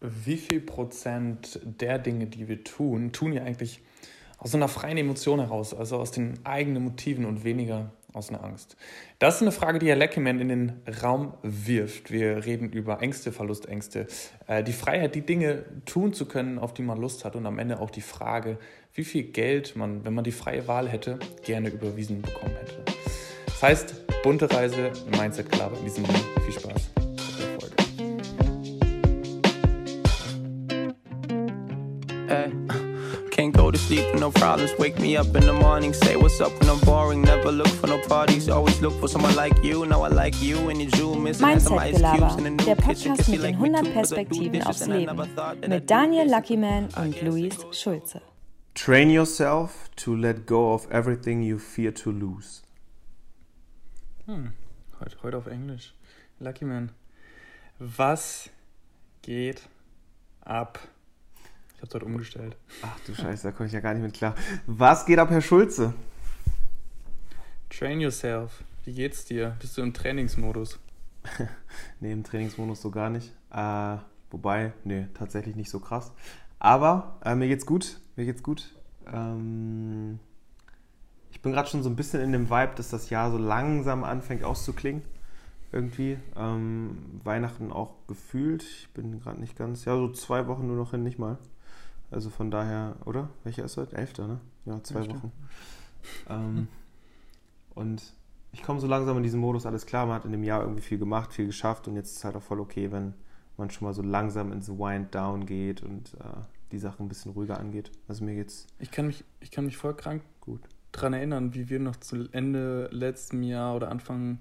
wie viel Prozent der Dinge, die wir tun, tun wir eigentlich aus einer freien Emotion heraus, also aus den eigenen Motiven und weniger aus einer Angst? Das ist eine Frage, die Herr Leckemann in den Raum wirft. Wir reden über Ängste, Verlustängste, äh, die Freiheit, die Dinge tun zu können, auf die man Lust hat und am Ende auch die Frage, wie viel Geld man, wenn man die freie Wahl hätte, gerne überwiesen bekommen hätte. Das heißt, bunte Reise, Mindset Club. In diesem Sinne, viel Spaß. Can't go to sleep with no problems. Wake me up in the morning, say what's up when I'm boring. Never look for no parties, always look for someone like you. Now I like you and your jewel missing Mindset Gelaber, der Podcast mit den 100 Perspektiven aufs Leben. Mit Daniel Luckyman und Luis Schulze. Train yourself to let go of everything you fear to lose. Hm, heute, heute auf Englisch. Luckyman, was geht ab? Ich hab's heute umgestellt. Ach du Scheiße, da komme ich ja gar nicht mit klar. Was geht ab, Herr Schulze? Train yourself. Wie geht's dir? Bist du im Trainingsmodus? nee, im Trainingsmodus so gar nicht. Äh, wobei, nee, tatsächlich nicht so krass. Aber äh, mir geht's gut. Mir geht's gut. Ähm, ich bin gerade schon so ein bisschen in dem Vibe, dass das Jahr so langsam anfängt auszuklingen. Irgendwie. Ähm, Weihnachten auch gefühlt. Ich bin gerade nicht ganz. Ja, so zwei Wochen nur noch hin, nicht mal. Also von daher, oder? Welcher ist heute? Elfter, ne? Ja, zwei Elfte. Wochen. ähm, und ich komme so langsam in diesen Modus, alles klar, man hat in dem Jahr irgendwie viel gemacht, viel geschafft und jetzt ist es halt auch voll okay, wenn man schon mal so langsam ins Wind Down geht und äh, die Sache ein bisschen ruhiger angeht. Also mir geht's. Ich kann mich, ich kann mich voll krank gut dran erinnern, wie wir noch zu Ende letzten Jahr oder Anfang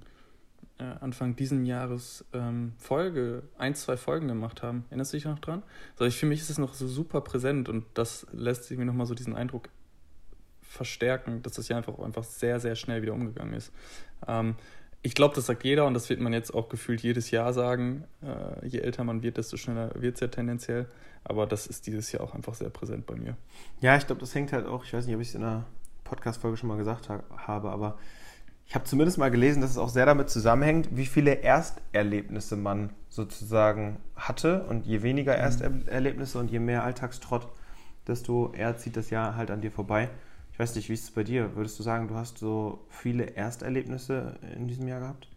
äh, Anfang diesen Jahres ähm, Folge, ein, zwei Folgen gemacht haben. Erinnerst du dich noch dran? Also ich, für mich ist es noch so super präsent und das lässt mir nochmal so diesen Eindruck verstärken, dass das ja einfach, einfach sehr, sehr schnell wieder umgegangen ist. Ähm, ich glaube, das sagt jeder und das wird man jetzt auch gefühlt jedes Jahr sagen. Äh, je älter man wird, desto schneller wird es ja tendenziell. Aber das ist dieses Jahr auch einfach sehr präsent bei mir. Ja, ich glaube, das hängt halt auch, ich weiß nicht, ob ich es in einer Podcast-Folge schon mal gesagt ha habe, aber ich habe zumindest mal gelesen, dass es auch sehr damit zusammenhängt, wie viele Ersterlebnisse man sozusagen hatte. Und je weniger mhm. Ersterlebnisse und je mehr Alltagstrott, desto eher zieht das Jahr halt an dir vorbei. Ich weiß nicht, wie ist es bei dir? Würdest du sagen, du hast so viele Ersterlebnisse in diesem Jahr gehabt?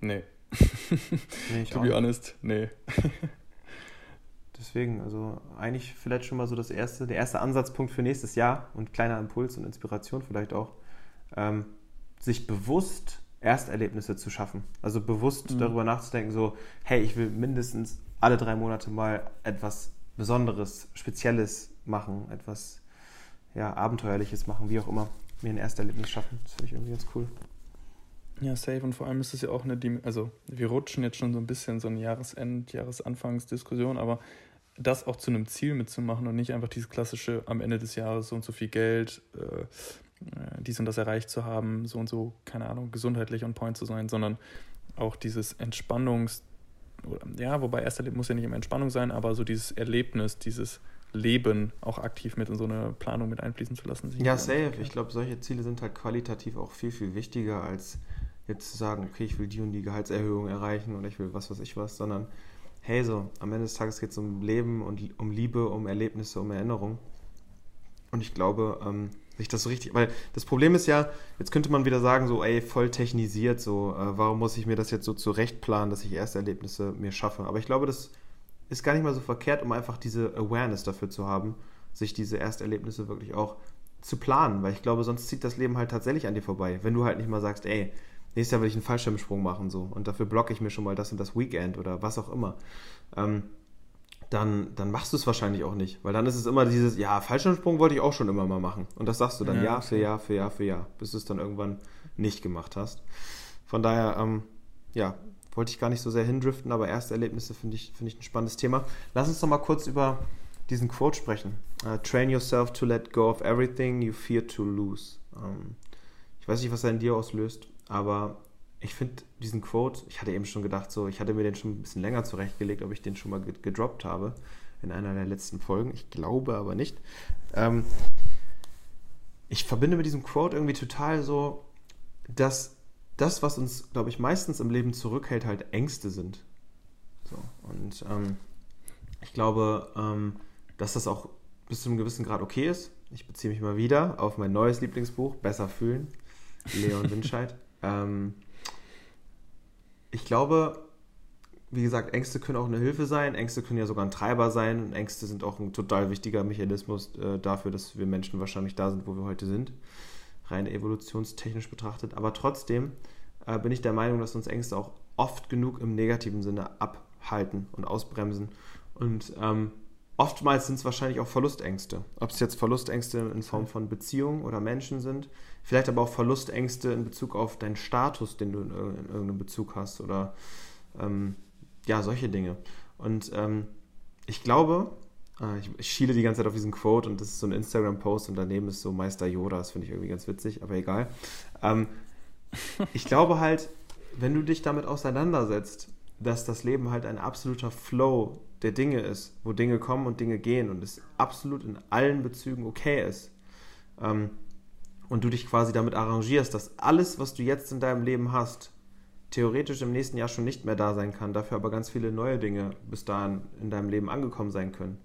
Nee. nee ich to be honest, nee. Deswegen, also eigentlich vielleicht schon mal so das erste, der erste Ansatzpunkt für nächstes Jahr und kleiner Impuls und Inspiration vielleicht auch ähm, sich bewusst Ersterlebnisse zu schaffen. Also bewusst mhm. darüber nachzudenken, so, hey, ich will mindestens alle drei Monate mal etwas Besonderes, Spezielles machen, etwas ja, Abenteuerliches machen, wie auch immer, mir ein Ersterlebnis schaffen. Das finde ich irgendwie ganz cool. Ja, safe. Und vor allem ist es ja auch eine, also wir rutschen jetzt schon so ein bisschen so eine Jahresend-, Jahresanfangsdiskussion, aber das auch zu einem Ziel mitzumachen und nicht einfach dieses klassische am Ende des Jahres so und so viel Geld, äh, dies und das erreicht zu haben, so und so, keine Ahnung, gesundheitlich on point zu sein, sondern auch dieses Entspannungs- ja, wobei erster Leben muss ja nicht immer Entspannung sein, aber so dieses Erlebnis, dieses Leben auch aktiv mit in so eine Planung mit einfließen zu lassen. Ja, safe. Ich glaube, solche Ziele sind halt qualitativ auch viel, viel wichtiger, als jetzt zu sagen, okay, ich will die und die Gehaltserhöhung erreichen oder ich will was, was ich was, sondern hey, so, am Ende des Tages geht es um Leben und um Liebe, um Erlebnisse, um Erinnerung. Und ich glaube, ähm, sich das so richtig, weil das Problem ist ja, jetzt könnte man wieder sagen, so, ey, voll technisiert, so, äh, warum muss ich mir das jetzt so zurechtplanen, dass ich Ersterlebnisse mir schaffe? Aber ich glaube, das ist gar nicht mal so verkehrt, um einfach diese Awareness dafür zu haben, sich diese Ersterlebnisse wirklich auch zu planen, weil ich glaube, sonst zieht das Leben halt tatsächlich an dir vorbei, wenn du halt nicht mal sagst, ey, nächstes Jahr will ich einen Fallschirmsprung machen, so, und dafür blocke ich mir schon mal das und das Weekend oder was auch immer. Ähm, dann, dann machst du es wahrscheinlich auch nicht. Weil dann ist es immer dieses, ja, Fallschirmsprung wollte ich auch schon immer mal machen. Und das sagst du dann ja, Jahr für Jahr für Jahr für Jahr, bis du es dann irgendwann nicht gemacht hast. Von daher, ähm, ja, wollte ich gar nicht so sehr hindriften, aber erste Erlebnisse finde ich, find ich ein spannendes Thema. Lass uns doch mal kurz über diesen Quote sprechen. Uh, Train yourself to let go of everything you fear to lose. Ähm, ich weiß nicht, was er in dir auslöst, aber ich finde diesen Quote, ich hatte eben schon gedacht, so, ich hatte mir den schon ein bisschen länger zurechtgelegt, ob ich den schon mal gedroppt habe in einer der letzten Folgen. Ich glaube aber nicht. Ähm, ich verbinde mit diesem Quote irgendwie total so, dass das, was uns, glaube ich, meistens im Leben zurückhält, halt Ängste sind. So, und ähm, ich glaube, ähm, dass das auch bis zu einem gewissen Grad okay ist. Ich beziehe mich mal wieder auf mein neues Lieblingsbuch, Besser fühlen, Leon Winscheid. ähm, ich glaube, wie gesagt, Ängste können auch eine Hilfe sein, Ängste können ja sogar ein Treiber sein und Ängste sind auch ein total wichtiger Mechanismus äh, dafür, dass wir Menschen wahrscheinlich da sind, wo wir heute sind, rein evolutionstechnisch betrachtet. Aber trotzdem äh, bin ich der Meinung, dass uns Ängste auch oft genug im negativen Sinne abhalten und ausbremsen. Und ähm, oftmals sind es wahrscheinlich auch Verlustängste. Ob es jetzt Verlustängste in Form von Beziehungen oder Menschen sind, vielleicht aber auch Verlustängste in Bezug auf deinen Status, den du in, in irgendeinem Bezug hast oder ähm, ja, solche Dinge. Und ähm, ich glaube, äh, ich, ich, schiele die ganze Zeit auf diesen Quote und das ist so ein Instagram-Post und daneben ist so Meister Yoda, das finde ich irgendwie ganz witzig, aber egal. Ähm, ich glaube halt, wenn du dich damit auseinandersetzt, dass das Leben halt ein absoluter Flow der Dinge ist, wo Dinge kommen und Dinge gehen und es absolut in allen Bezügen okay ist. Ähm, und du dich quasi damit arrangierst, dass alles, was du jetzt in deinem Leben hast, theoretisch im nächsten Jahr schon nicht mehr da sein kann, dafür aber ganz viele neue Dinge bis dahin in deinem Leben angekommen sein können.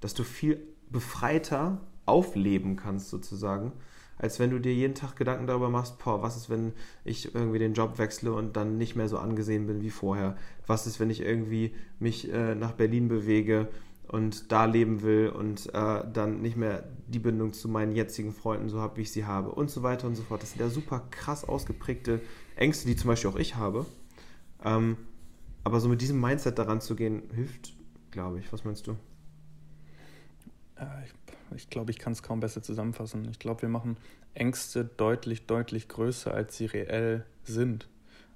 Dass du viel befreiter aufleben kannst sozusagen, als wenn du dir jeden Tag Gedanken darüber machst, boah, was ist, wenn ich irgendwie den Job wechsle und dann nicht mehr so angesehen bin wie vorher? Was ist, wenn ich irgendwie mich äh, nach Berlin bewege und da leben will und äh, dann nicht mehr die Bindung zu meinen jetzigen Freunden so habe, wie ich sie habe und so weiter und so fort. Das sind ja super krass ausgeprägte Ängste, die zum Beispiel auch ich habe. Ähm, aber so mit diesem Mindset daran zu gehen, hilft, glaube ich. Was meinst du? Äh, ich, ich glaube, ich kann es kaum besser zusammenfassen. Ich glaube, wir machen Ängste deutlich, deutlich größer, als sie reell sind.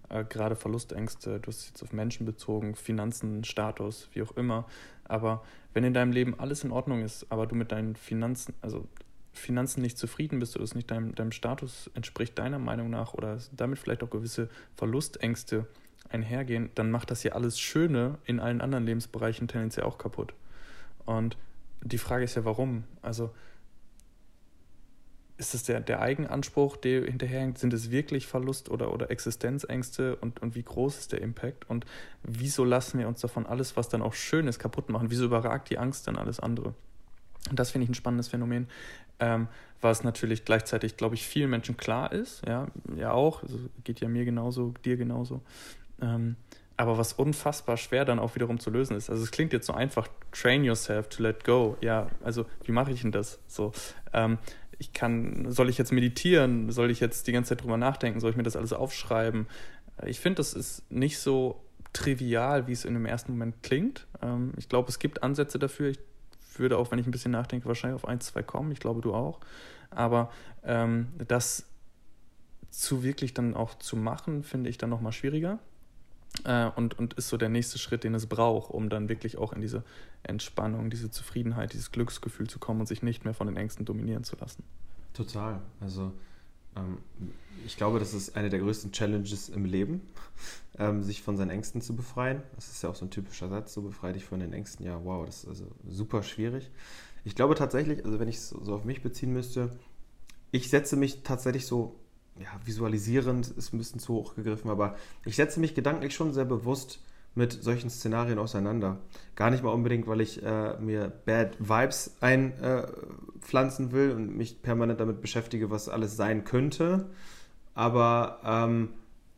Äh, gerade Verlustängste, du hast jetzt auf Menschen bezogen, Finanzen, Status, wie auch immer. Aber wenn in deinem Leben alles in Ordnung ist, aber du mit deinen Finanzen, also Finanzen nicht zufrieden bist oder es nicht deinem, deinem Status entspricht, deiner Meinung nach, oder damit vielleicht auch gewisse Verlustängste einhergehen, dann macht das ja alles Schöne in allen anderen Lebensbereichen tendenziell auch kaputt. Und die Frage ist ja, warum? Also ist es der, der Eigenanspruch, der hinterherhängt? Sind es wirklich Verlust- oder, oder Existenzängste? Und, und wie groß ist der Impact? Und wieso lassen wir uns davon alles, was dann auch schön ist, kaputt machen? Wieso überragt die Angst dann alles andere? Und das finde ich ein spannendes Phänomen, ähm, was natürlich gleichzeitig, glaube ich, vielen Menschen klar ist. Ja, ja auch, also geht ja mir genauso, dir genauso. Ähm, aber was unfassbar schwer dann auch wiederum zu lösen ist. Also es klingt jetzt so einfach, train yourself to let go. Ja, also wie mache ich denn das? So, ähm, ich kann, soll ich jetzt meditieren? Soll ich jetzt die ganze Zeit drüber nachdenken? Soll ich mir das alles aufschreiben? Ich finde, das ist nicht so trivial, wie es in dem ersten Moment klingt. Ähm, ich glaube, es gibt Ansätze dafür. Ich würde auch, wenn ich ein bisschen nachdenke, wahrscheinlich auf ein, zwei kommen. Ich glaube, du auch. Aber ähm, das zu wirklich dann auch zu machen, finde ich dann nochmal schwieriger. Äh, und, und ist so der nächste Schritt, den es braucht, um dann wirklich auch in diese Entspannung, diese Zufriedenheit, dieses Glücksgefühl zu kommen und sich nicht mehr von den Ängsten dominieren zu lassen. Total. Also ähm, ich glaube, das ist eine der größten Challenges im Leben, ähm, sich von seinen Ängsten zu befreien. Das ist ja auch so ein typischer Satz, so befreie dich von den Ängsten. Ja, wow, das ist also super schwierig. Ich glaube tatsächlich, also wenn ich es so auf mich beziehen müsste, ich setze mich tatsächlich so, ja, visualisierend ist ein bisschen zu hoch gegriffen, aber ich setze mich gedanklich schon sehr bewusst mit solchen Szenarien auseinander. Gar nicht mal unbedingt, weil ich äh, mir Bad Vibes einpflanzen äh, will und mich permanent damit beschäftige, was alles sein könnte. Aber ähm,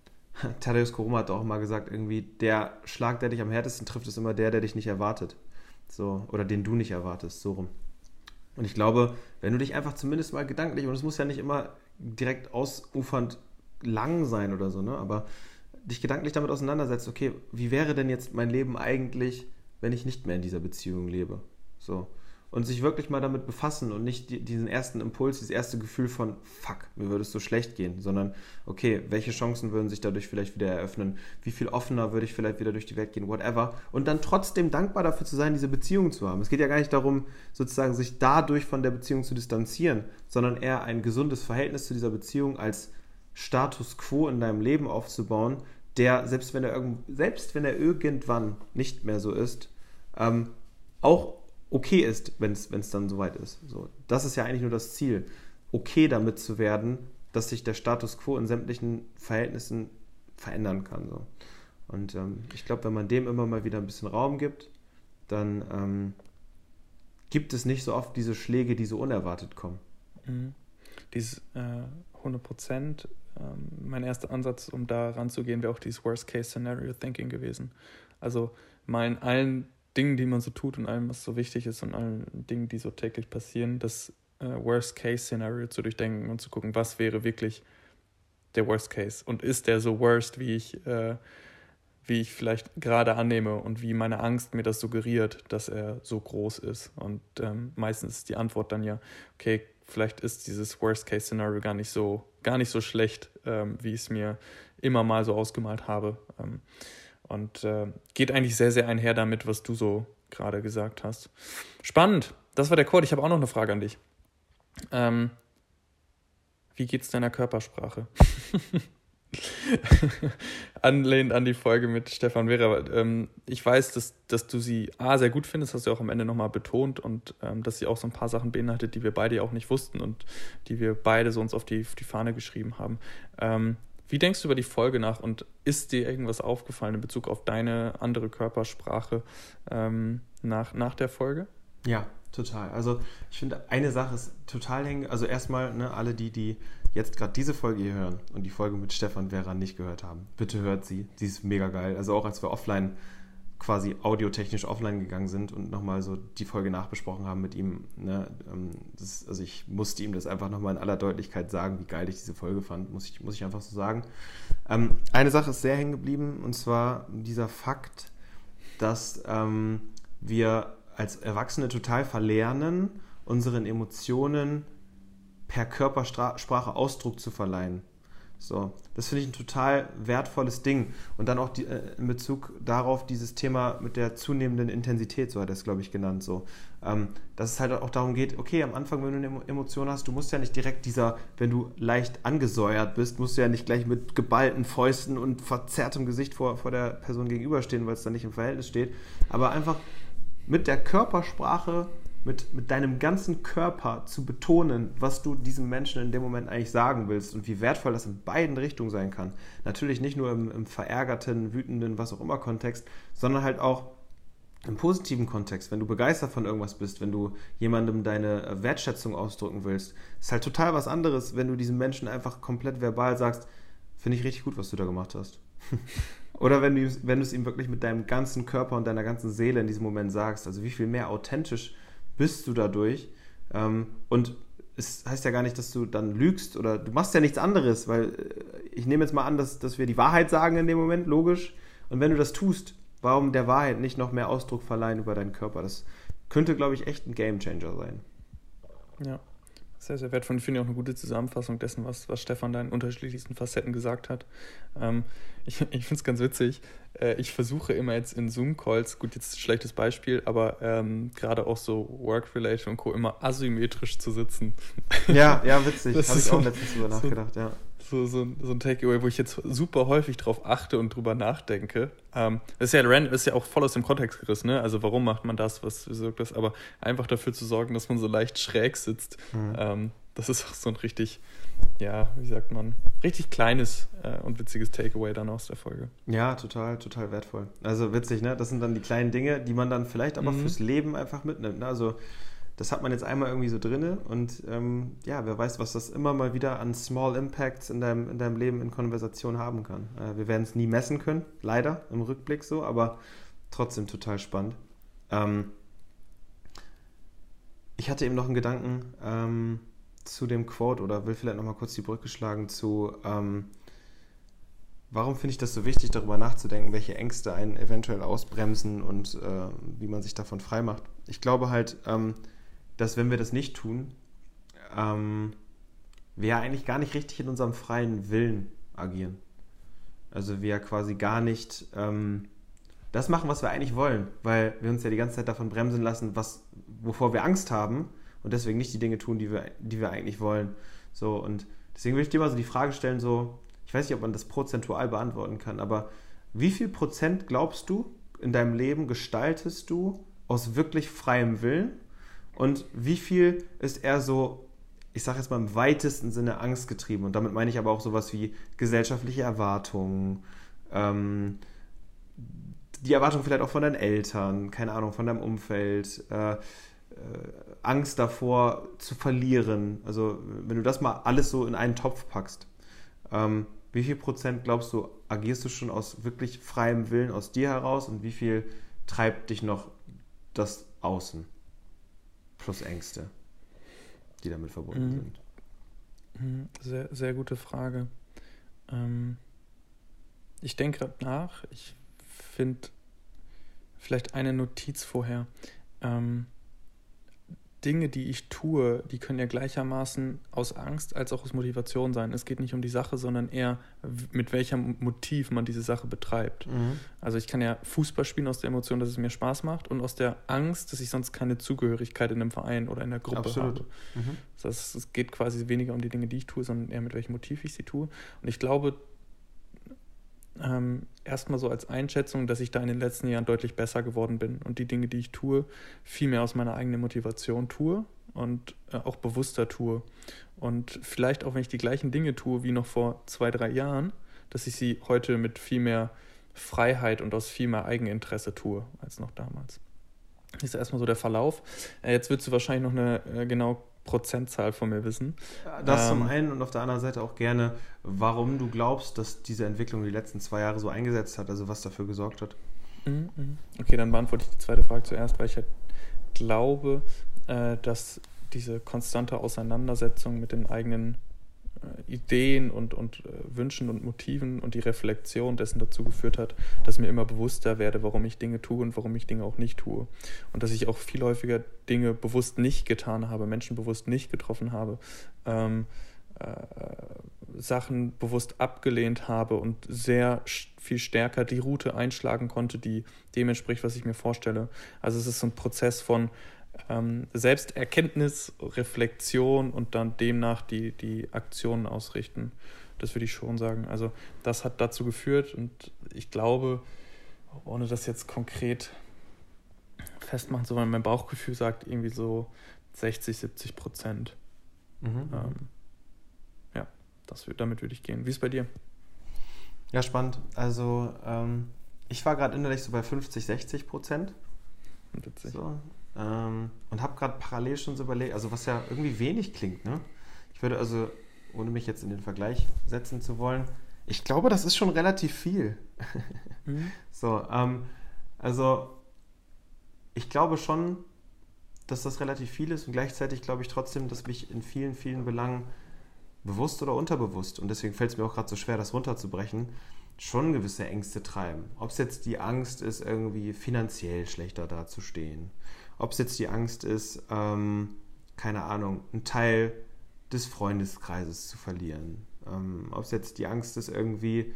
Thaddeus Koroma hat auch mal gesagt, irgendwie, der Schlag, der dich am härtesten trifft, ist immer der, der dich nicht erwartet. So, oder den du nicht erwartest, so rum. Und ich glaube, wenn du dich einfach zumindest mal gedanklich, und es muss ja nicht immer direkt ausufernd lang sein oder so, ne? Aber dich gedanklich damit auseinandersetzt, okay, wie wäre denn jetzt mein Leben eigentlich, wenn ich nicht mehr in dieser Beziehung lebe? So. Und sich wirklich mal damit befassen und nicht die, diesen ersten Impuls, dieses erste Gefühl von, fuck, mir würde es so schlecht gehen, sondern, okay, welche Chancen würden sich dadurch vielleicht wieder eröffnen? Wie viel offener würde ich vielleicht wieder durch die Welt gehen, whatever. Und dann trotzdem dankbar dafür zu sein, diese Beziehung zu haben. Es geht ja gar nicht darum, sozusagen sich dadurch von der Beziehung zu distanzieren, sondern eher ein gesundes Verhältnis zu dieser Beziehung als Status quo in deinem Leben aufzubauen, der, selbst wenn er, irgend, selbst wenn er irgendwann nicht mehr so ist, ähm, auch okay ist, wenn es dann soweit ist. So, das ist ja eigentlich nur das Ziel, okay damit zu werden, dass sich der Status quo in sämtlichen Verhältnissen verändern kann. So. Und ähm, ich glaube, wenn man dem immer mal wieder ein bisschen Raum gibt, dann ähm, gibt es nicht so oft diese Schläge, die so unerwartet kommen. Mhm. Dieses äh, 100 Prozent, ähm, mein erster Ansatz, um da ranzugehen, wäre auch dieses Worst-Case-Scenario-Thinking gewesen. Also mal in allen Dingen, die man so tut und allem, was so wichtig ist und allen Dingen, die so täglich passieren, das äh, Worst-Case-Szenario zu durchdenken und zu gucken, was wäre wirklich der Worst Case und ist der so worst, wie ich, äh, wie ich vielleicht gerade annehme und wie meine Angst mir das suggeriert, dass er so groß ist. Und ähm, meistens ist die Antwort dann ja, okay, vielleicht ist dieses Worst Case Szenario gar nicht so, gar nicht so schlecht, ähm, wie ich es mir immer mal so ausgemalt habe. Ähm, und äh, geht eigentlich sehr, sehr einher damit, was du so gerade gesagt hast. Spannend. Das war der Code. Ich habe auch noch eine Frage an dich. Ähm, wie geht's deiner Körpersprache? Anlehnt an die Folge mit Stefan Vera. Ähm, ich weiß, dass, dass du sie A, sehr gut findest, hast du auch am Ende nochmal betont und ähm, dass sie auch so ein paar Sachen beinhaltet, die wir beide auch nicht wussten und die wir beide so uns auf die, auf die Fahne geschrieben haben. Ähm, wie denkst du über die Folge nach und ist dir irgendwas aufgefallen in Bezug auf deine andere Körpersprache ähm, nach, nach der Folge? Ja, total. Also ich finde, eine Sache ist total hängen. Also erstmal, ne, alle die, die jetzt gerade diese Folge hier hören und die Folge mit Stefan Vera nicht gehört haben, bitte hört sie. Sie ist mega geil. Also auch als wir offline quasi audiotechnisch offline gegangen sind und nochmal so die Folge nachbesprochen haben mit ihm. Ne, ähm, das, also ich musste ihm das einfach nochmal in aller Deutlichkeit sagen, wie geil ich diese Folge fand, muss ich, muss ich einfach so sagen. Ähm, eine Sache ist sehr hängen geblieben und zwar dieser Fakt, dass ähm, wir als Erwachsene total verlernen, unseren Emotionen per Körpersprache Ausdruck zu verleihen. So, das finde ich ein total wertvolles Ding. Und dann auch die, äh, in Bezug darauf dieses Thema mit der zunehmenden Intensität, so hat er es, glaube ich, genannt. So, ähm, dass es halt auch darum geht, okay, am Anfang, wenn du eine Emotion hast, du musst ja nicht direkt dieser, wenn du leicht angesäuert bist, musst du ja nicht gleich mit geballten Fäusten und verzerrtem Gesicht vor, vor der Person gegenüberstehen, weil es dann nicht im Verhältnis steht. Aber einfach mit der Körpersprache, mit, mit deinem ganzen Körper zu betonen, was du diesem Menschen in dem Moment eigentlich sagen willst und wie wertvoll das in beiden Richtungen sein kann. Natürlich nicht nur im, im verärgerten, wütenden, was auch immer Kontext, sondern halt auch im positiven Kontext, wenn du begeistert von irgendwas bist, wenn du jemandem deine Wertschätzung ausdrücken willst, ist halt total was anderes, wenn du diesem Menschen einfach komplett verbal sagst, finde ich richtig gut, was du da gemacht hast. Oder wenn du, wenn du es ihm wirklich mit deinem ganzen Körper und deiner ganzen Seele in diesem Moment sagst. Also wie viel mehr authentisch bist du dadurch. Ähm, und es heißt ja gar nicht, dass du dann lügst oder du machst ja nichts anderes, weil äh, ich nehme jetzt mal an, dass, dass wir die Wahrheit sagen in dem Moment, logisch. Und wenn du das tust, warum der Wahrheit nicht noch mehr Ausdruck verleihen über deinen Körper? Das könnte, glaube ich, echt ein Gamechanger sein. Ja. Sehr, sehr wertvoll. Ich finde auch eine gute Zusammenfassung dessen, was, was Stefan da in unterschiedlichsten Facetten gesagt hat. Ähm, ich ich finde es ganz witzig. Äh, ich versuche immer jetzt in Zoom-Calls, gut, jetzt ein schlechtes Beispiel, aber ähm, gerade auch so Work-Related und Co. immer asymmetrisch zu sitzen. Ja, ja, witzig. Habe ich auch letztens drüber nachgedacht, ja so, so, so ein Takeaway, wo ich jetzt super häufig drauf achte und drüber nachdenke. Ähm, das ist ja, random, ist ja auch voll aus dem Kontext gerissen, ne? Also warum macht man das, was wirkt das? Aber einfach dafür zu sorgen, dass man so leicht schräg sitzt. Mhm. Ähm, das ist auch so ein richtig, ja, wie sagt man, richtig kleines äh, und witziges Takeaway dann aus der Folge. Ja, total, total wertvoll. Also witzig, ne? Das sind dann die kleinen Dinge, die man dann vielleicht aber mhm. fürs Leben einfach mitnimmt. Ne? Also das hat man jetzt einmal irgendwie so drinne und ähm, ja, wer weiß, was das immer mal wieder an Small Impacts in deinem, in deinem Leben in Konversation haben kann. Äh, wir werden es nie messen können, leider im Rückblick so, aber trotzdem total spannend. Ähm, ich hatte eben noch einen Gedanken ähm, zu dem Quote oder will vielleicht nochmal kurz die Brücke schlagen zu, ähm, warum finde ich das so wichtig, darüber nachzudenken, welche Ängste einen eventuell ausbremsen und äh, wie man sich davon frei macht. Ich glaube halt, ähm, dass wenn wir das nicht tun, ähm, wir ja eigentlich gar nicht richtig in unserem freien Willen agieren. Also wir quasi gar nicht ähm, das machen, was wir eigentlich wollen, weil wir uns ja die ganze Zeit davon bremsen lassen, was, wovor wir Angst haben und deswegen nicht die Dinge tun, die wir, die wir eigentlich wollen. So, und deswegen will ich dir mal so die Frage stellen, so, ich weiß nicht, ob man das prozentual beantworten kann, aber wie viel Prozent glaubst du in deinem Leben gestaltest du aus wirklich freiem Willen und wie viel ist er so, ich sage jetzt mal im weitesten Sinne angstgetrieben? Und damit meine ich aber auch sowas wie gesellschaftliche Erwartungen, ähm, die Erwartung vielleicht auch von deinen Eltern, keine Ahnung, von deinem Umfeld, äh, äh, Angst davor zu verlieren. Also wenn du das mal alles so in einen Topf packst, ähm, wie viel Prozent glaubst du, agierst du schon aus wirklich freiem Willen aus dir heraus und wie viel treibt dich noch das Außen plus Ängste, die damit verbunden mhm. sind? Mhm. Sehr, sehr gute Frage. Ähm, ich denke gerade nach. Ich finde vielleicht eine Notiz vorher. Ähm, Dinge, die ich tue, die können ja gleichermaßen aus Angst als auch aus Motivation sein. Es geht nicht um die Sache, sondern eher mit welchem Motiv man diese Sache betreibt. Mhm. Also ich kann ja Fußball spielen aus der Emotion, dass es mir Spaß macht und aus der Angst, dass ich sonst keine Zugehörigkeit in einem Verein oder in der Gruppe Absolut. habe. Mhm. Das heißt, es geht quasi weniger um die Dinge, die ich tue, sondern eher mit welchem Motiv ich sie tue. Und ich glaube, ähm, erstmal so als Einschätzung, dass ich da in den letzten Jahren deutlich besser geworden bin und die Dinge, die ich tue, viel mehr aus meiner eigenen Motivation tue und äh, auch bewusster tue. Und vielleicht auch, wenn ich die gleichen Dinge tue wie noch vor zwei, drei Jahren, dass ich sie heute mit viel mehr Freiheit und aus viel mehr Eigeninteresse tue als noch damals. Das ist erstmal so der Verlauf. Äh, jetzt würdest du wahrscheinlich noch eine äh, genau Prozentzahl von mir wissen. Das ähm, zum einen und auf der anderen Seite auch gerne, warum du glaubst, dass diese Entwicklung die letzten zwei Jahre so eingesetzt hat, also was dafür gesorgt hat. Mhm, mhm. Okay, dann beantworte ich die zweite Frage zuerst, weil ich halt glaube, äh, dass diese konstante Auseinandersetzung mit den eigenen Ideen und, und äh, Wünschen und Motiven und die Reflexion dessen dazu geführt hat, dass mir immer bewusster werde, warum ich Dinge tue und warum ich Dinge auch nicht tue. Und dass ich auch viel häufiger Dinge bewusst nicht getan habe, Menschen bewusst nicht getroffen habe, ähm, äh, Sachen bewusst abgelehnt habe und sehr viel stärker die Route einschlagen konnte, die dem entspricht, was ich mir vorstelle. Also es ist so ein Prozess von ähm, Selbsterkenntnis, Reflexion und dann demnach die, die Aktionen ausrichten. Das würde ich schon sagen. Also das hat dazu geführt und ich glaube, ohne das jetzt konkret festmachen zu wollen, mein Bauchgefühl sagt irgendwie so 60, 70 Prozent. Mhm. Ähm, ja, das, damit würde ich gehen. Wie ist es bei dir? Ja, spannend. Also ähm, ich war gerade innerlich so bei 50, 60 Prozent. Witzig. So, ähm, und habe gerade parallel schon so überlegt, also was ja irgendwie wenig klingt, ne? Ich würde also, ohne mich jetzt in den Vergleich setzen zu wollen, ich glaube, das ist schon relativ viel. Mhm. so, ähm, also ich glaube schon, dass das relativ viel ist und gleichzeitig glaube ich trotzdem, dass mich in vielen, vielen Belangen bewusst oder unterbewusst, und deswegen fällt es mir auch gerade so schwer, das runterzubrechen, schon gewisse Ängste treiben. Ob es jetzt die Angst ist, irgendwie finanziell schlechter dazustehen, ob es jetzt die Angst ist, ähm, keine Ahnung, einen Teil des Freundeskreises zu verlieren. Ähm, ob es jetzt die Angst ist, irgendwie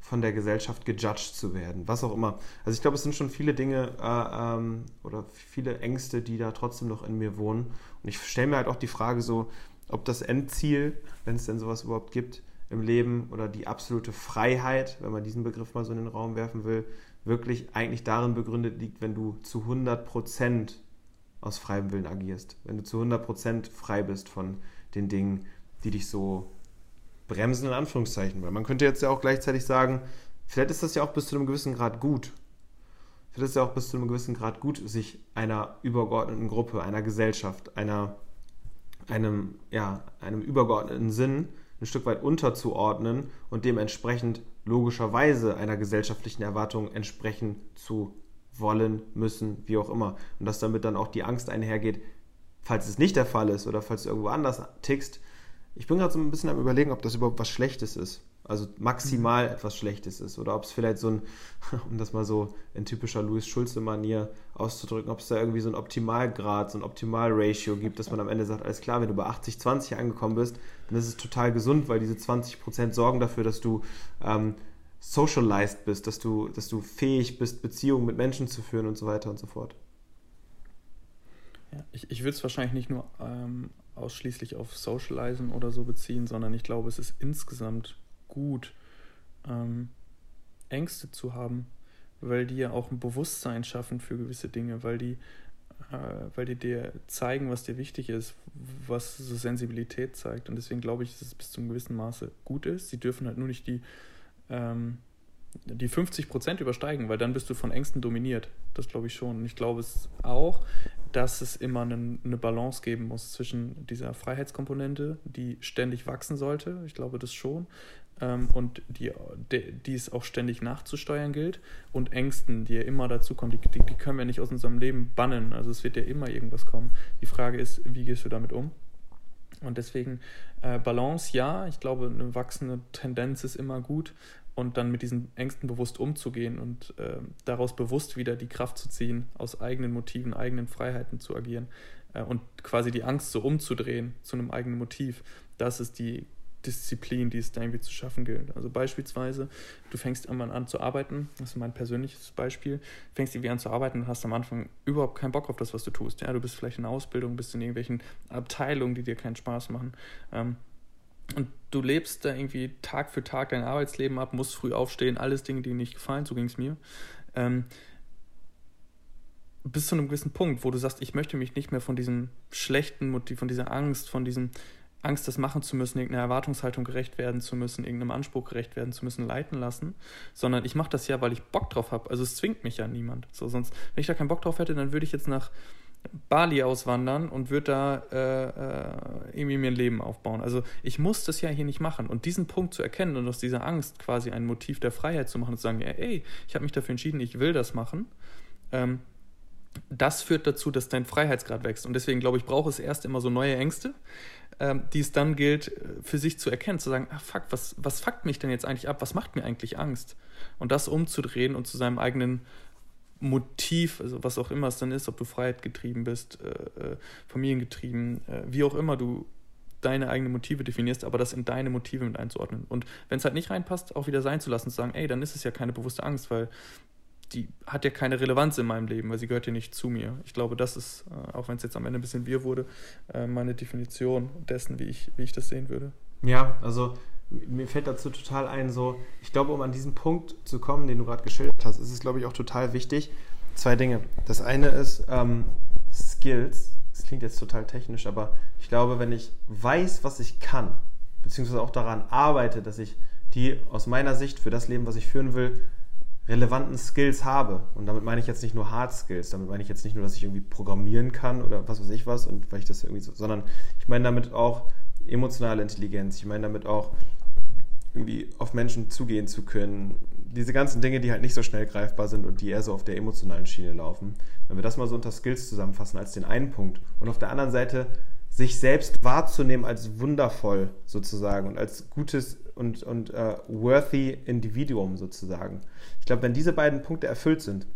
von der Gesellschaft gejudged zu werden, was auch immer. Also ich glaube, es sind schon viele Dinge äh, ähm, oder viele Ängste, die da trotzdem noch in mir wohnen. Und ich stelle mir halt auch die Frage so, ob das Endziel, wenn es denn sowas überhaupt gibt, im Leben oder die absolute Freiheit, wenn man diesen Begriff mal so in den Raum werfen will, wirklich eigentlich darin begründet liegt, wenn du zu 100% aus freiem Willen agierst. Wenn du zu 100% frei bist von den Dingen, die dich so bremsen, in Anführungszeichen. Weil man könnte jetzt ja auch gleichzeitig sagen, vielleicht ist das ja auch bis zu einem gewissen Grad gut. Vielleicht ist es ja auch bis zu einem gewissen Grad gut, sich einer übergeordneten Gruppe, einer Gesellschaft, einer, einem, ja, einem übergeordneten Sinn ein Stück weit unterzuordnen und dementsprechend logischerweise einer gesellschaftlichen Erwartung entsprechen zu wollen, müssen, wie auch immer. Und dass damit dann auch die Angst einhergeht, falls es nicht der Fall ist oder falls du irgendwo anders tickst. Ich bin gerade so ein bisschen am Überlegen, ob das überhaupt was Schlechtes ist also maximal etwas Schlechtes ist. Oder ob es vielleicht so ein, um das mal so in typischer Louis Schulze-Manier auszudrücken, ob es da irgendwie so ein Optimalgrad, so ein Optimalratio gibt, dass man am Ende sagt, alles klar, wenn du bei 80-20 angekommen bist, dann ist es total gesund, weil diese 20% sorgen dafür, dass du ähm, socialized bist, dass du, dass du fähig bist, Beziehungen mit Menschen zu führen und so weiter und so fort. Ja, ich, ich würde es wahrscheinlich nicht nur ähm, ausschließlich auf Socializen oder so beziehen, sondern ich glaube, es ist insgesamt gut, ähm, Ängste zu haben, weil die ja auch ein Bewusstsein schaffen für gewisse Dinge, weil die, äh, weil die dir zeigen, was dir wichtig ist, was so Sensibilität zeigt. Und deswegen glaube ich, dass es bis zum gewissen Maße gut ist. Sie dürfen halt nur nicht die, ähm, die 50 Prozent übersteigen, weil dann bist du von Ängsten dominiert. Das glaube ich schon. Und ich glaube es auch, dass es immer eine, eine, Balance geben muss zwischen dieser Freiheitskomponente, die ständig wachsen sollte. Ich glaube das schon. Ähm, und die, die, die es auch ständig nachzusteuern gilt. Und Ängsten, die ja immer dazu kommen, die, die, die können wir nicht aus unserem Leben bannen. Also es wird ja immer irgendwas kommen. Die Frage ist, wie gehst du damit um? Und deswegen äh, Balance, ja, ich glaube, eine wachsende Tendenz ist immer gut und dann mit diesen Ängsten bewusst umzugehen und äh, daraus bewusst wieder die Kraft zu ziehen, aus eigenen Motiven, eigenen Freiheiten zu agieren äh, und quasi die Angst so umzudrehen zu einem eigenen Motiv. Das ist die Disziplin, die es da irgendwie zu schaffen gilt. Also beispielsweise, du fängst irgendwann an zu arbeiten, das ist mein persönliches Beispiel, fängst irgendwie an zu arbeiten und hast am Anfang überhaupt keinen Bock auf das, was du tust. Ja, du bist vielleicht in Ausbildung, bist in irgendwelchen Abteilungen, die dir keinen Spaß machen. Ähm, und du lebst da irgendwie Tag für Tag dein Arbeitsleben ab, musst früh aufstehen, alles Dinge, die nicht gefallen, so ging es mir. Ähm, bis zu einem gewissen Punkt, wo du sagst, ich möchte mich nicht mehr von diesem schlechten Motiv, von dieser Angst, von diesem Angst, das machen zu müssen, irgendeiner Erwartungshaltung gerecht werden zu müssen, irgendeinem Anspruch gerecht werden zu müssen, leiten lassen, sondern ich mache das ja, weil ich Bock drauf habe. Also es zwingt mich ja niemand. So, sonst, wenn ich da keinen Bock drauf hätte, dann würde ich jetzt nach Bali auswandern und würde da äh, äh, irgendwie mir ein Leben aufbauen. Also ich muss das ja hier nicht machen. Und diesen Punkt zu erkennen und aus dieser Angst quasi ein Motiv der Freiheit zu machen und zu sagen, ey, ich habe mich dafür entschieden, ich will das machen, ähm, das führt dazu, dass dein Freiheitsgrad wächst. Und deswegen glaube ich, braucht es erst immer so neue Ängste, ähm, die es dann gilt, äh, für sich zu erkennen, zu sagen, ah, fuck, was, was fuckt mich denn jetzt eigentlich ab? Was macht mir eigentlich Angst? Und das umzudrehen und zu seinem eigenen Motiv, also was auch immer es dann ist, ob du Freiheit getrieben bist, äh, äh, familiengetrieben, äh, wie auch immer du deine eigenen Motive definierst, aber das in deine Motive mit einzuordnen. Und wenn es halt nicht reinpasst, auch wieder sein zu lassen, zu sagen, ey, dann ist es ja keine bewusste Angst, weil die hat ja keine Relevanz in meinem Leben, weil sie gehört ja nicht zu mir. Ich glaube, das ist, äh, auch wenn es jetzt am Ende ein bisschen wir wurde, äh, meine Definition dessen, wie ich, wie ich das sehen würde. Ja, also mir fällt dazu total ein, so, ich glaube, um an diesen Punkt zu kommen, den du gerade geschildert hast, ist es, glaube ich, auch total wichtig. Zwei Dinge. Das eine ist ähm, Skills. Das klingt jetzt total technisch, aber ich glaube, wenn ich weiß, was ich kann, beziehungsweise auch daran arbeite, dass ich die aus meiner Sicht für das Leben, was ich führen will, relevanten Skills habe. Und damit meine ich jetzt nicht nur Hard Skills, damit meine ich jetzt nicht nur, dass ich irgendwie programmieren kann oder was weiß ich was und weil ich das irgendwie so, sondern ich meine damit auch emotionale Intelligenz. Ich meine damit auch irgendwie auf Menschen zugehen zu können. Diese ganzen Dinge, die halt nicht so schnell greifbar sind und die eher so auf der emotionalen Schiene laufen. Wenn wir das mal so unter Skills zusammenfassen als den einen Punkt und auf der anderen Seite sich selbst wahrzunehmen als wundervoll sozusagen und als gutes und, und uh, worthy Individuum sozusagen. Ich glaube, wenn diese beiden Punkte erfüllt sind,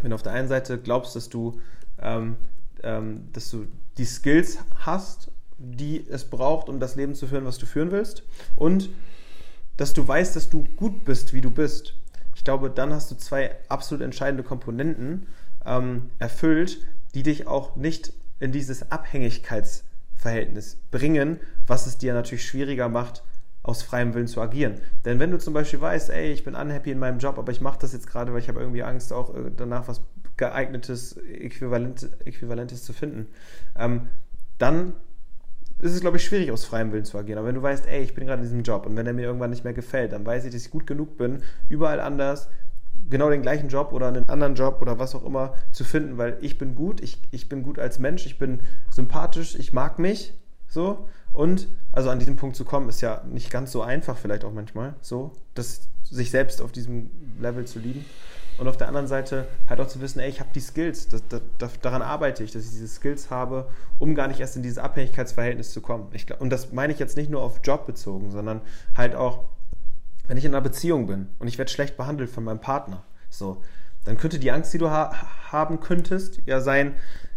wenn du auf der einen Seite glaubst, dass du, ähm, ähm, dass du die Skills hast, die es braucht, um das Leben zu führen, was du führen willst, und dass du weißt, dass du gut bist, wie du bist. Ich glaube, dann hast du zwei absolut entscheidende Komponenten ähm, erfüllt, die dich auch nicht in dieses Abhängigkeitsverhältnis bringen, was es dir natürlich schwieriger macht, aus freiem Willen zu agieren. Denn wenn du zum Beispiel weißt, ey, ich bin unhappy in meinem Job, aber ich mache das jetzt gerade, weil ich habe irgendwie Angst, auch äh, danach was geeignetes, Äquivalent, Äquivalentes zu finden, ähm, dann ist es, glaube ich, schwierig, aus freiem Willen zu agieren. Aber wenn du weißt, ey, ich bin gerade in diesem Job und wenn er mir irgendwann nicht mehr gefällt, dann weiß ich, dass ich gut genug bin, überall anders genau den gleichen Job oder einen anderen Job oder was auch immer zu finden, weil ich bin gut, ich, ich bin gut als Mensch, ich bin sympathisch, ich mag mich so und also an diesem Punkt zu kommen, ist ja nicht ganz so einfach vielleicht auch manchmal so, das sich selbst auf diesem Level zu lieben. Und auf der anderen Seite halt auch zu wissen, ey, ich habe die Skills, das, das, daran arbeite ich, dass ich diese Skills habe, um gar nicht erst in dieses Abhängigkeitsverhältnis zu kommen. Ich, und das meine ich jetzt nicht nur auf Job bezogen, sondern halt auch, wenn ich in einer Beziehung bin und ich werde schlecht behandelt von meinem Partner, so, dann könnte die Angst, die du ha haben könntest, ja sein,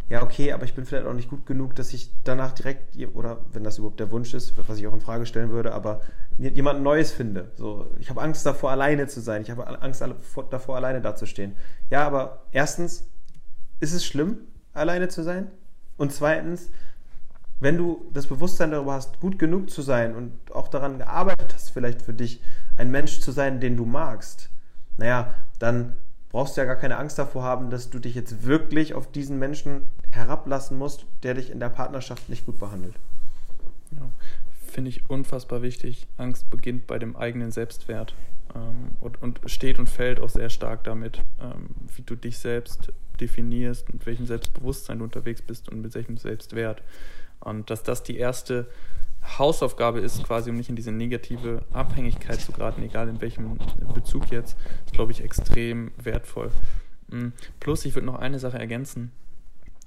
ja, okay, aber ich bin vielleicht auch nicht gut genug, dass ich danach direkt, oder wenn das überhaupt der Wunsch ist, was ich auch in Frage stellen würde, aber jemand Neues finde. So, ich habe Angst davor, alleine zu sein. Ich habe Angst davor, alleine dazustehen. Ja, aber erstens, ist es schlimm, alleine zu sein? Und zweitens, wenn du das Bewusstsein darüber hast, gut genug zu sein und auch daran gearbeitet hast, vielleicht für dich ein Mensch zu sein, den du magst, naja, dann brauchst du ja gar keine Angst davor haben, dass du dich jetzt wirklich auf diesen Menschen herablassen musst, der dich in der Partnerschaft nicht gut behandelt. Ja. Finde ich unfassbar wichtig. Angst beginnt bei dem eigenen Selbstwert ähm, und, und steht und fällt auch sehr stark damit, ähm, wie du dich selbst definierst, mit welchem Selbstbewusstsein du unterwegs bist und mit welchem Selbstwert. Und dass das die erste Hausaufgabe ist, quasi um nicht in diese negative Abhängigkeit zu geraten, egal in welchem Bezug jetzt, ist, glaube ich, extrem wertvoll. Mm, plus, ich würde noch eine Sache ergänzen,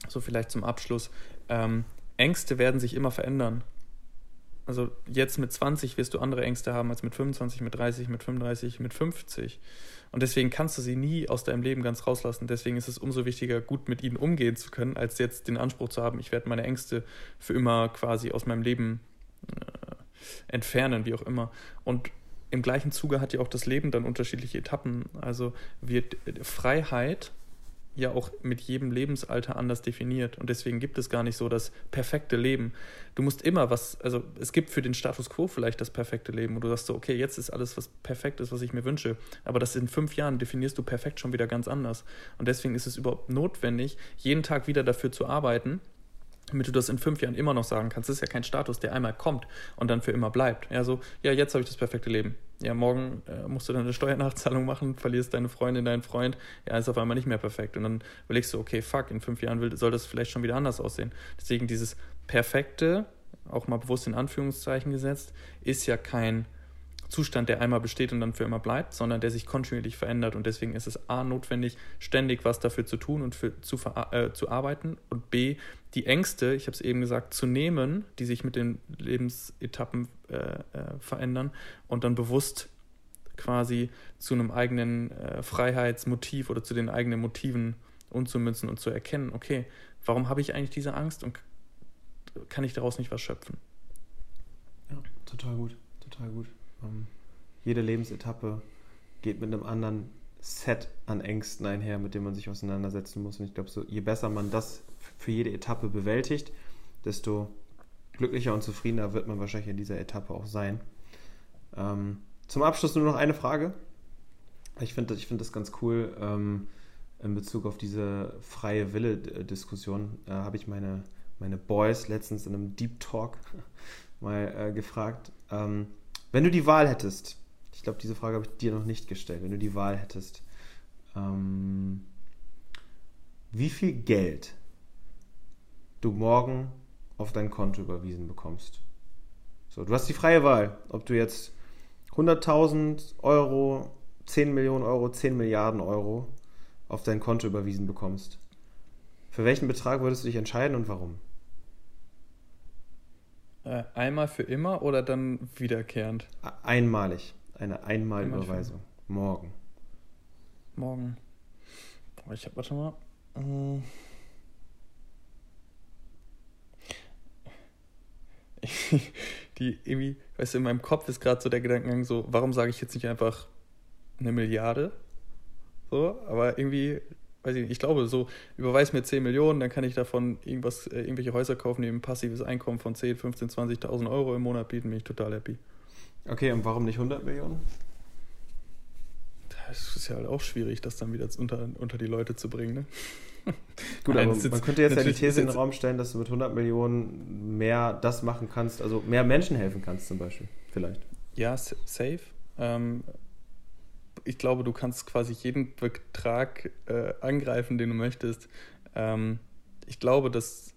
so vielleicht zum Abschluss. Ähm, Ängste werden sich immer verändern. Also jetzt mit 20 wirst du andere Ängste haben als mit 25, mit 30, mit 35, mit 50. Und deswegen kannst du sie nie aus deinem Leben ganz rauslassen. Deswegen ist es umso wichtiger, gut mit ihnen umgehen zu können, als jetzt den Anspruch zu haben, ich werde meine Ängste für immer quasi aus meinem Leben äh, entfernen, wie auch immer. Und im gleichen Zuge hat ja auch das Leben dann unterschiedliche Etappen. Also wird Freiheit ja auch mit jedem Lebensalter anders definiert. Und deswegen gibt es gar nicht so das perfekte Leben. Du musst immer was, also es gibt für den Status quo vielleicht das perfekte Leben, wo du sagst so, okay, jetzt ist alles, was perfekt ist, was ich mir wünsche. Aber das in fünf Jahren definierst du perfekt schon wieder ganz anders. Und deswegen ist es überhaupt notwendig, jeden Tag wieder dafür zu arbeiten, damit du das in fünf Jahren immer noch sagen kannst. Das ist ja kein Status, der einmal kommt und dann für immer bleibt. Ja, so, ja, jetzt habe ich das perfekte Leben. Ja, morgen äh, musst du dann eine Steuernachzahlung machen, verlierst deine Freundin, deinen Freund, ja, ist auf einmal nicht mehr perfekt. Und dann überlegst du, okay, fuck, in fünf Jahren will, soll das vielleicht schon wieder anders aussehen. Deswegen dieses Perfekte, auch mal bewusst in Anführungszeichen gesetzt, ist ja kein Zustand, der einmal besteht und dann für immer bleibt, sondern der sich kontinuierlich verändert. Und deswegen ist es A, notwendig, ständig was dafür zu tun und für, zu, äh, zu arbeiten und B, die Ängste, ich habe es eben gesagt, zu nehmen, die sich mit den Lebensetappen äh, äh, verändern und dann bewusst quasi zu einem eigenen äh, Freiheitsmotiv oder zu den eigenen Motiven umzumünzen und zu erkennen, okay, warum habe ich eigentlich diese Angst und kann ich daraus nicht was schöpfen? Ja, total gut, total gut. Ähm, jede Lebensetappe geht mit einem anderen Set an Ängsten einher, mit dem man sich auseinandersetzen muss. Und ich glaube, so, je besser man das für jede Etappe bewältigt, desto glücklicher und zufriedener wird man wahrscheinlich in dieser Etappe auch sein. Ähm, zum Abschluss nur noch eine Frage. Ich finde ich find das ganz cool. Ähm, in Bezug auf diese freie Wille-Diskussion äh, habe ich meine, meine Boys letztens in einem Deep Talk mal äh, gefragt. Ähm, wenn du die Wahl hättest, ich glaube, diese Frage habe ich dir noch nicht gestellt, wenn du die Wahl hättest, ähm, wie viel Geld du morgen auf dein Konto überwiesen bekommst. So, du hast die freie Wahl, ob du jetzt 100.000 Euro, 10 Millionen Euro, 10 Milliarden Euro auf dein Konto überwiesen bekommst. Für welchen Betrag würdest du dich entscheiden und warum? Äh, einmal für immer oder dann wiederkehrend? Einmalig. Eine Einmalüberweisung. Morgen. Morgen. Ich hab, warte mal. Äh, die irgendwie, weißt du, in meinem Kopf ist gerade so der Gedankengang so, warum sage ich jetzt nicht einfach eine Milliarde? So, aber irgendwie weiß ich nicht, ich glaube, so überweis mir 10 Millionen, dann kann ich davon irgendwas, äh, irgendwelche Häuser kaufen, die ein passives Einkommen von 10, 15, 20.000 Euro im Monat bieten, bin ich total happy. Okay, und warum nicht 100 Millionen? Das ist ja halt auch schwierig, das dann wieder unter, unter die Leute zu bringen, ne? Gut, Nein, aber man könnte jetzt ja die These in den Raum stellen, dass du mit 100 Millionen mehr das machen kannst, also mehr Menschen helfen kannst zum Beispiel, vielleicht. Ja, safe. Ähm, ich glaube, du kannst quasi jeden Betrag äh, angreifen, den du möchtest. Ähm, ich glaube, dass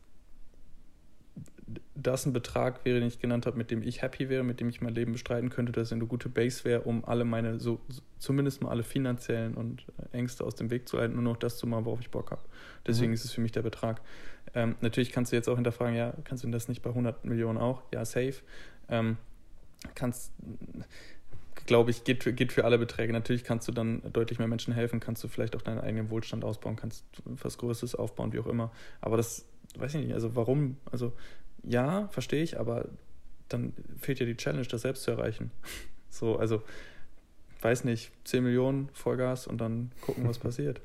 das ein Betrag wäre, den ich genannt habe, mit dem ich happy wäre, mit dem ich mein Leben bestreiten könnte, dass eine gute Base wäre, um alle meine, so, zumindest mal alle finanziellen und äh, Ängste aus dem Weg zu halten, nur noch das zu machen, worauf ich Bock habe. Deswegen mhm. ist es für mich der Betrag. Ähm, natürlich kannst du jetzt auch hinterfragen, ja, kannst du das nicht bei 100 Millionen auch? Ja, safe. Ähm, kannst glaube ich, geht für, geht für alle Beträge. Natürlich kannst du dann deutlich mehr Menschen helfen, kannst du vielleicht auch deinen eigenen Wohlstand ausbauen, kannst was Größeres aufbauen, wie auch immer. Aber das, weiß ich nicht, also warum? Also ja, verstehe ich, aber dann fehlt ja die Challenge, das selbst zu erreichen. So, also weiß nicht, 10 Millionen Vollgas und dann gucken, was passiert.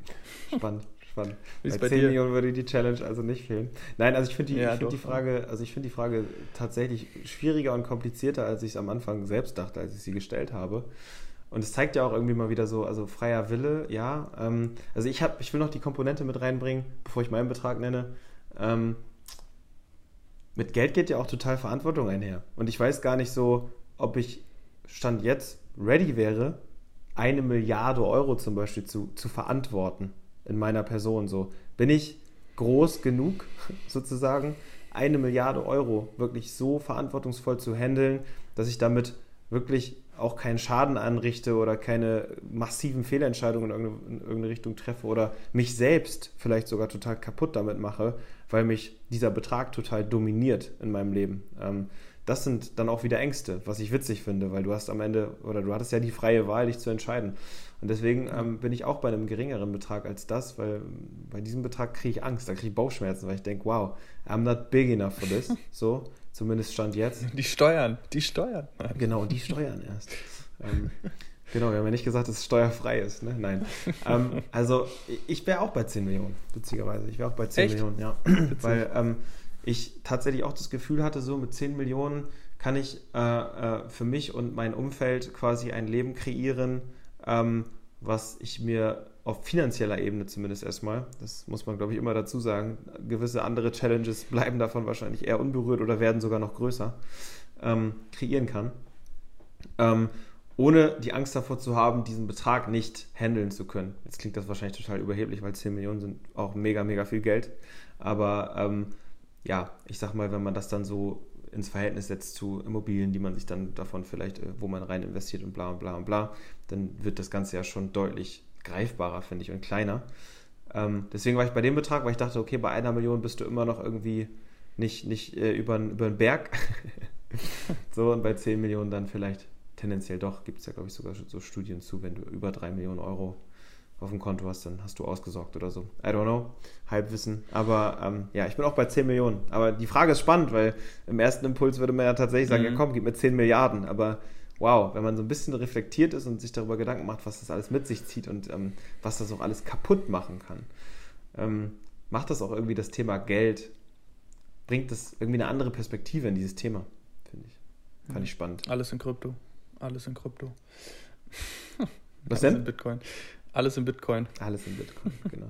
Spannend spannend. Bei, bei 10 dir? Millionen würde die Challenge also nicht fehlen. Nein, also ich finde die, ja, find die Frage, also ich finde die Frage tatsächlich schwieriger und komplizierter, als ich es am Anfang selbst dachte, als ich sie gestellt habe. Und es zeigt ja auch irgendwie mal wieder so, also freier Wille, ja. Ähm, also ich habe, ich will noch die Komponente mit reinbringen, bevor ich meinen Betrag nenne. Ähm, mit Geld geht ja auch total Verantwortung einher. Und ich weiß gar nicht so, ob ich Stand jetzt ready wäre, eine Milliarde Euro zum Beispiel zu, zu verantworten in meiner Person. So bin ich groß genug, sozusagen, eine Milliarde Euro wirklich so verantwortungsvoll zu handeln, dass ich damit wirklich auch keinen Schaden anrichte oder keine massiven Fehlentscheidungen in irgendeine, in irgendeine, Richtung treffe oder mich selbst vielleicht sogar total kaputt damit mache, weil mich dieser Betrag total dominiert in meinem Leben. Ähm, das sind dann auch wieder Ängste, was ich witzig finde, weil du hast am Ende oder du hattest ja die freie Wahl, dich zu entscheiden. Und deswegen ähm, bin ich auch bei einem geringeren Betrag als das, weil bei diesem Betrag kriege ich Angst, da kriege ich Bauchschmerzen, weil ich denke, wow, I'm not big enough for this. So, zumindest stand jetzt. Die Steuern, die Steuern. Genau, die Steuern erst. ähm, genau, wir haben ja nicht gesagt, dass es steuerfrei ist. Ne? Nein. Ähm, also ich wäre auch bei 10 Millionen, witzigerweise. Ich wäre auch bei 10 Echt? Millionen, ja. weil ähm, ich tatsächlich auch das Gefühl hatte, so mit 10 Millionen kann ich äh, äh, für mich und mein Umfeld quasi ein Leben kreieren, ähm, was ich mir auf finanzieller Ebene zumindest erstmal, das muss man glaube ich immer dazu sagen, gewisse andere Challenges bleiben davon wahrscheinlich eher unberührt oder werden sogar noch größer, ähm, kreieren kann. Ähm, ohne die Angst davor zu haben, diesen Betrag nicht handeln zu können. Jetzt klingt das wahrscheinlich total überheblich, weil 10 Millionen sind auch mega, mega viel Geld. Aber ähm, ja, ich sag mal, wenn man das dann so ins Verhältnis setzt zu Immobilien, die man sich dann davon vielleicht, äh, wo man rein investiert und bla und bla und bla, dann wird das Ganze ja schon deutlich greifbarer, finde ich, und kleiner. Ähm, deswegen war ich bei dem Betrag, weil ich dachte, okay, bei einer Million bist du immer noch irgendwie nicht, nicht äh, über, über den Berg. so, und bei 10 Millionen dann vielleicht tendenziell doch, gibt es ja, glaube ich, sogar so Studien zu, wenn du über 3 Millionen Euro auf dem Konto hast, dann hast du ausgesorgt oder so. I don't know. Halbwissen. Aber ähm, ja, ich bin auch bei 10 Millionen. Aber die Frage ist spannend, weil im ersten Impuls würde man ja tatsächlich sagen, mhm. ja komm, gib mir 10 Milliarden. Aber wow, wenn man so ein bisschen reflektiert ist und sich darüber Gedanken macht, was das alles mit sich zieht und ähm, was das auch alles kaputt machen kann, ähm, macht das auch irgendwie das Thema Geld, bringt das irgendwie eine andere Perspektive in dieses Thema, finde ich. Fand mhm. ich spannend. Alles in Krypto. Alles in Krypto. Was Alles denn? In Bitcoin. Alles in Bitcoin. Alles in Bitcoin, genau.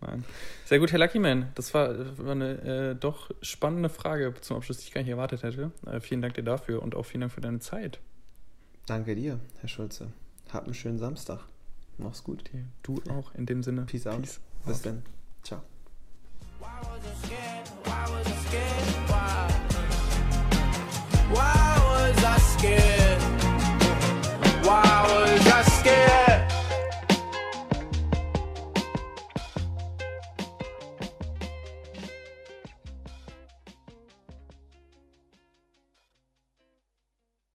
Nein. Sehr gut, Herr Luckyman. Das war, eine äh, doch spannende Frage zum Abschluss, die ich gar nicht erwartet hätte. Äh, vielen Dank dir dafür und auch vielen Dank für deine Zeit. Danke dir, Herr Schulze. Hab einen schönen Samstag. Mach's gut. Dir. Du ja. auch in dem Sinne. Peace out. Peace. Bis dann. Ciao.